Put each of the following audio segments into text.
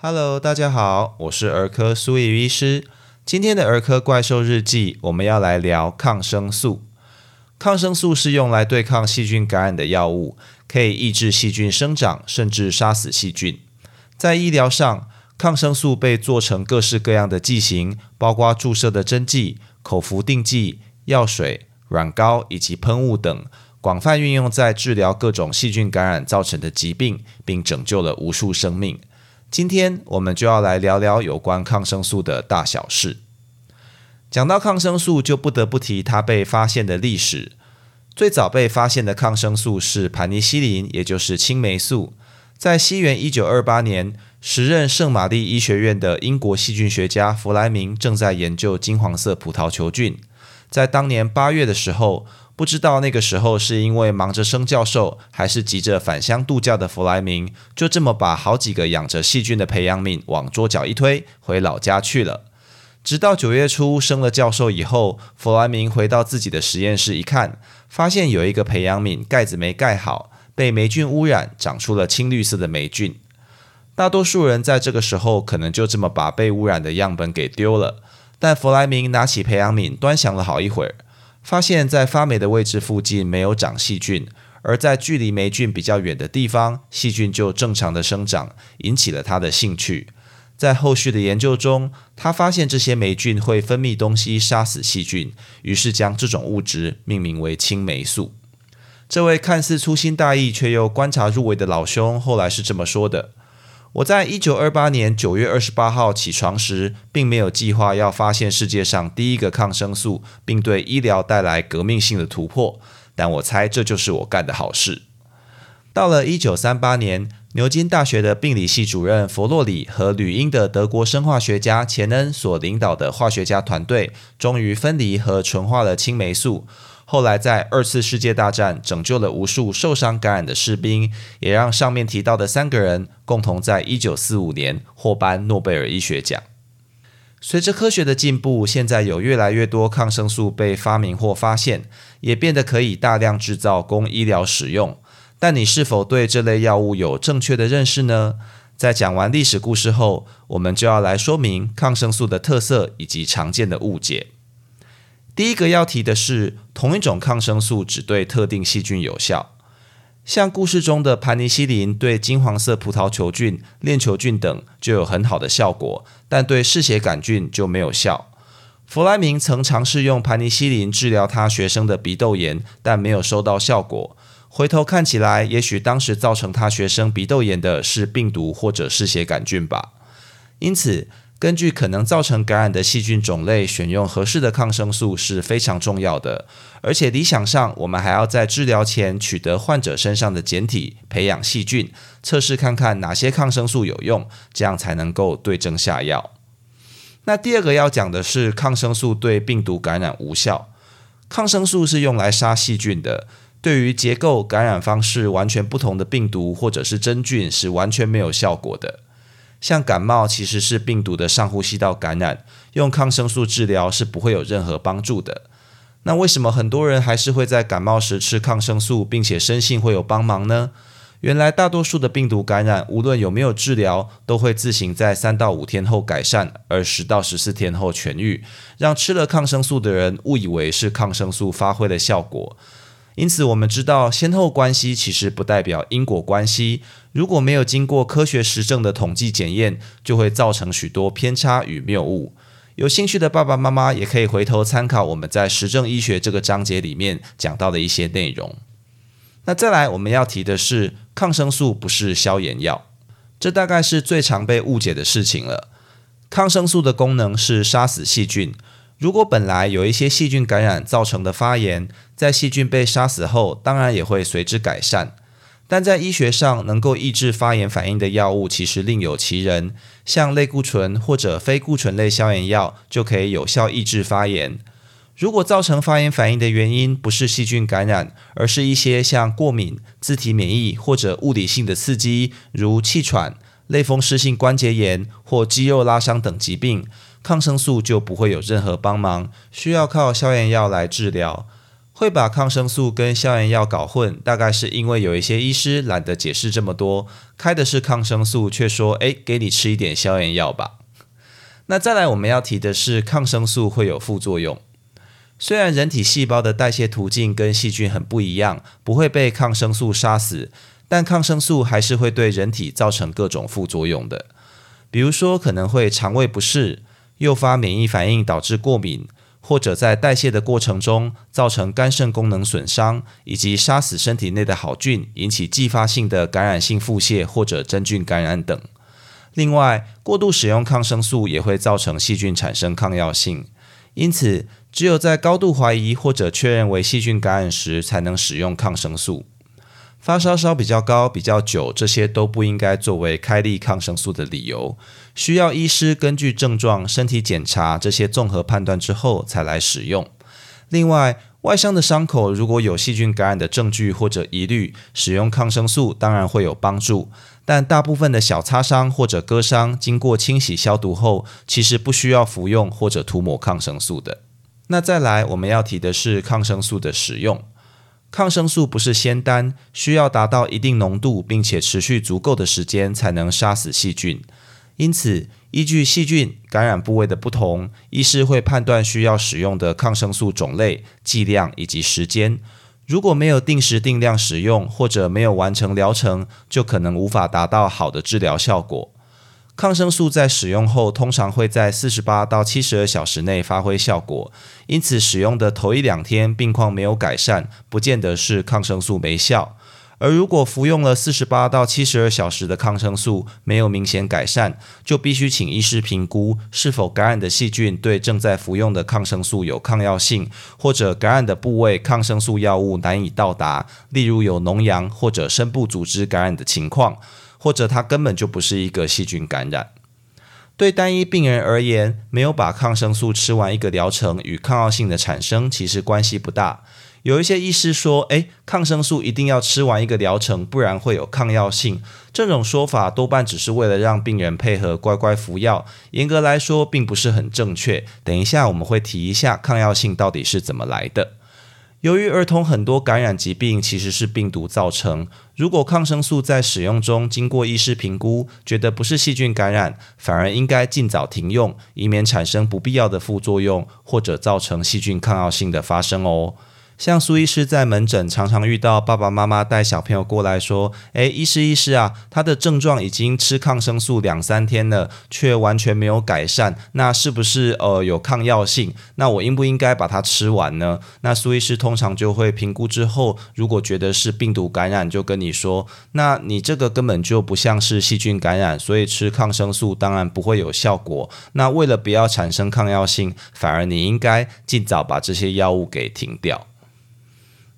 Hello，大家好，我是儿科苏怡医师。今天的儿科怪兽日记，我们要来聊抗生素。抗生素是用来对抗细菌感染的药物，可以抑制细菌生长，甚至杀死细菌。在医疗上，抗生素被做成各式各样的剂型，包括注射的针剂、口服定剂、药水、软膏以及喷雾等，广泛运用在治疗各种细菌感染造成的疾病，并拯救了无数生命。今天我们就要来聊聊有关抗生素的大小事。讲到抗生素，就不得不提它被发现的历史。最早被发现的抗生素是盘尼西林，也就是青霉素。在西元一九二八年，时任圣玛丽医学院的英国细菌学家弗莱明正在研究金黄色葡萄球菌。在当年八月的时候，不知道那个时候是因为忙着升教授，还是急着返乡度假的弗莱明，就这么把好几个养着细菌的培养皿往桌角一推，回老家去了。直到九月初升了教授以后，弗莱明回到自己的实验室一看，发现有一个培养皿盖子没盖好，被霉菌污染，长出了青绿色的霉菌。大多数人在这个时候可能就这么把被污染的样本给丢了，但弗莱明拿起培养皿端详了好一会儿，发现在发霉的位置附近没有长细菌，而在距离霉菌比较远的地方，细菌就正常的生长，引起了他的兴趣。在后续的研究中，他发现这些霉菌会分泌东西杀死细菌，于是将这种物质命名为青霉素。这位看似粗心大意却又观察入微的老兄，后来是这么说的：“我在一九二八年九月二十八号起床时，并没有计划要发现世界上第一个抗生素，并对医疗带来革命性的突破，但我猜这就是我干的好事。”到了一九三八年。牛津大学的病理系主任弗洛里和吕英的德国生化学家钱恩所领导的化学家团队，终于分离和纯化了青霉素。后来在二次世界大战拯救了无数受伤感染的士兵，也让上面提到的三个人共同在一九四五年获颁诺贝尔医学奖。随着科学的进步，现在有越来越多抗生素被发明或发现，也变得可以大量制造供医疗使用。但你是否对这类药物有正确的认识呢？在讲完历史故事后，我们就要来说明抗生素的特色以及常见的误解。第一个要提的是，同一种抗生素只对特定细菌有效，像故事中的盘尼西林对金黄色葡萄球菌、链球菌等就有很好的效果，但对嗜血杆菌就没有效。弗莱明曾尝试用盘尼西林治疗他学生的鼻窦炎，但没有收到效果。回头看起来，也许当时造成他学生鼻窦炎的是病毒或者嗜血杆菌吧。因此，根据可能造成感染的细菌种类，选用合适的抗生素是非常重要的。而且，理想上，我们还要在治疗前取得患者身上的检体，培养细菌，测试看看哪些抗生素有用，这样才能够对症下药。那第二个要讲的是，抗生素对病毒感染无效。抗生素是用来杀细菌的。对于结构、感染方式完全不同的病毒或者是真菌是完全没有效果的。像感冒其实是病毒的上呼吸道感染，用抗生素治疗是不会有任何帮助的。那为什么很多人还是会在感冒时吃抗生素，并且深信会有帮忙呢？原来大多数的病毒感染，无论有没有治疗，都会自行在三到五天后改善，而十到十四天后痊愈，让吃了抗生素的人误以为是抗生素发挥了效果。因此，我们知道先后关系其实不代表因果关系。如果没有经过科学实证的统计检验，就会造成许多偏差与谬误。有兴趣的爸爸妈妈也可以回头参考我们在实证医学这个章节里面讲到的一些内容。那再来，我们要提的是，抗生素不是消炎药，这大概是最常被误解的事情了。抗生素的功能是杀死细菌。如果本来有一些细菌感染造成的发炎，在细菌被杀死后，当然也会随之改善。但在医学上，能够抑制发炎反应的药物其实另有其人，像类固醇或者非固醇类消炎药就可以有效抑制发炎。如果造成发炎反应的原因不是细菌感染，而是一些像过敏、自体免疫或者物理性的刺激，如气喘、类风湿性关节炎或肌肉拉伤等疾病。抗生素就不会有任何帮忙，需要靠消炎药来治疗。会把抗生素跟消炎药搞混，大概是因为有一些医师懒得解释这么多，开的是抗生素，却说：“哎，给你吃一点消炎药吧。”那再来我们要提的是，抗生素会有副作用。虽然人体细胞的代谢途径跟细菌很不一样，不会被抗生素杀死，但抗生素还是会对人体造成各种副作用的。比如说，可能会肠胃不适，诱发免疫反应，导致过敏。或者在代谢的过程中造成肝肾功能损伤，以及杀死身体内的好菌，引起继发性的感染性腹泻或者真菌感染等。另外，过度使用抗生素也会造成细菌产生抗药性，因此只有在高度怀疑或者确认为细菌感染时，才能使用抗生素。发烧烧比较高、比较久，这些都不应该作为开立抗生素的理由。需要医师根据症状、身体检查这些综合判断之后才来使用。另外，外伤的伤口如果有细菌感染的证据或者疑虑，使用抗生素当然会有帮助。但大部分的小擦伤或者割伤，经过清洗消毒后，其实不需要服用或者涂抹抗生素的。那再来，我们要提的是抗生素的使用。抗生素不是仙丹，需要达到一定浓度，并且持续足够的时间，才能杀死细菌。因此，依据细菌感染部位的不同，医师会判断需要使用的抗生素种类、剂量以及时间。如果没有定时定量使用，或者没有完成疗程，就可能无法达到好的治疗效果。抗生素在使用后，通常会在四十八到七十二小时内发挥效果，因此使用的头一两天病况没有改善，不见得是抗生素没效。而如果服用了四十八到七十二小时的抗生素没有明显改善，就必须请医师评估是否感染的细菌对正在服用的抗生素有抗药性，或者感染的部位抗生素药物难以到达，例如有脓疡或者深部组织感染的情况。或者它根本就不是一个细菌感染。对单一病人而言，没有把抗生素吃完一个疗程，与抗药性的产生其实关系不大。有一些医师说：“诶，抗生素一定要吃完一个疗程，不然会有抗药性。”这种说法多半只是为了让病人配合乖乖服药，严格来说并不是很正确。等一下我们会提一下抗药性到底是怎么来的。由于儿童很多感染疾病其实是病毒造成，如果抗生素在使用中经过医师评估，觉得不是细菌感染，反而应该尽早停用，以免产生不必要的副作用或者造成细菌抗药性的发生哦。像苏医师在门诊常常遇到爸爸妈妈带小朋友过来说：“诶，医师医师啊，他的症状已经吃抗生素两三天了，却完全没有改善，那是不是呃有抗药性？那我应不应该把它吃完呢？”那苏医师通常就会评估之后，如果觉得是病毒感染，就跟你说：“那你这个根本就不像是细菌感染，所以吃抗生素当然不会有效果。那为了不要产生抗药性，反而你应该尽早把这些药物给停掉。”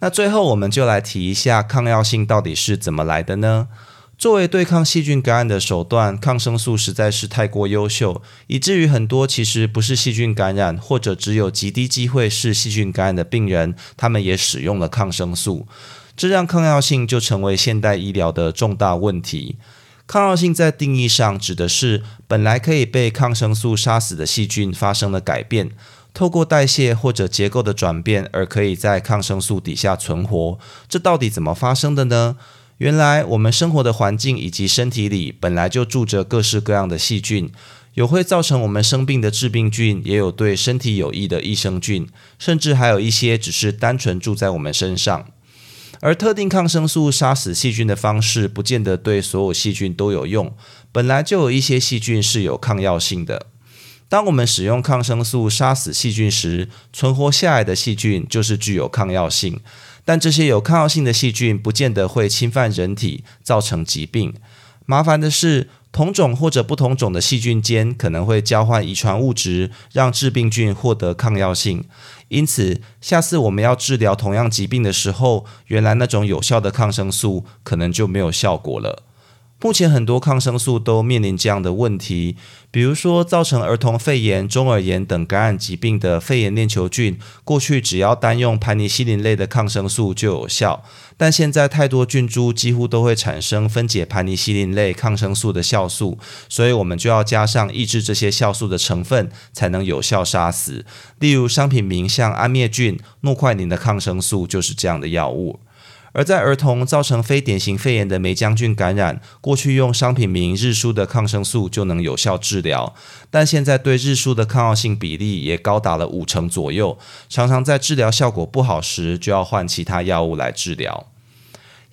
那最后，我们就来提一下抗药性到底是怎么来的呢？作为对抗细菌感染的手段，抗生素实在是太过优秀，以至于很多其实不是细菌感染，或者只有极低机会是细菌感染的病人，他们也使用了抗生素，这让抗药性就成为现代医疗的重大问题。抗药性在定义上指的是本来可以被抗生素杀死的细菌发生了改变。透过代谢或者结构的转变，而可以在抗生素底下存活，这到底怎么发生的呢？原来我们生活的环境以及身体里本来就住着各式各样的细菌，有会造成我们生病的致病菌，也有对身体有益的益生菌，甚至还有一些只是单纯住在我们身上。而特定抗生素杀死细菌的方式，不见得对所有细菌都有用，本来就有一些细菌是有抗药性的。当我们使用抗生素杀死细菌时，存活下来的细菌就是具有抗药性。但这些有抗药性的细菌不见得会侵犯人体，造成疾病。麻烦的是，同种或者不同种的细菌间可能会交换遗传物质，让致病菌获得抗药性。因此，下次我们要治疗同样疾病的时候，原来那种有效的抗生素可能就没有效果了。目前很多抗生素都面临这样的问题，比如说造成儿童肺炎、中耳炎等感染疾病的肺炎链球菌，过去只要单用盘尼西林类的抗生素就有效，但现在太多菌株几乎都会产生分解盘尼西林类抗生素的酵素，所以我们就要加上抑制这些酵素的成分，才能有效杀死。例如商品名像安灭菌、诺快宁的抗生素就是这样的药物。而在儿童造成非典型肺炎的梅将军感染，过去用商品名日舒的抗生素就能有效治疗，但现在对日舒的抗药性比例也高达了五成左右，常常在治疗效果不好时，就要换其他药物来治疗。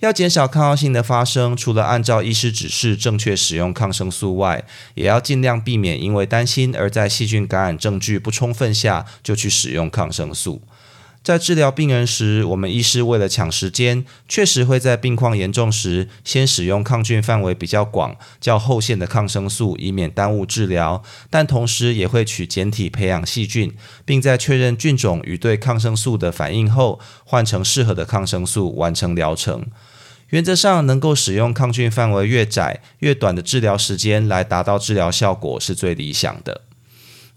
要减少抗药性的发生，除了按照医师指示正确使用抗生素外，也要尽量避免因为担心而在细菌感染证据不充分下就去使用抗生素。在治疗病人时，我们医师为了抢时间，确实会在病况严重时先使用抗菌范围比较广、较后线的抗生素，以免耽误治疗。但同时也会取简体培养细菌，并在确认菌种与对抗生素的反应后，换成适合的抗生素完成疗程。原则上，能够使用抗菌范围越窄、越短的治疗时间来达到治疗效果是最理想的。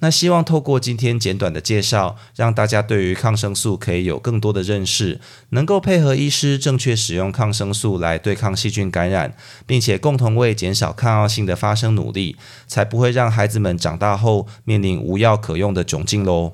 那希望透过今天简短的介绍，让大家对于抗生素可以有更多的认识，能够配合医师正确使用抗生素来对抗细菌感染，并且共同为减少抗药性的发生努力，才不会让孩子们长大后面临无药可用的窘境喽。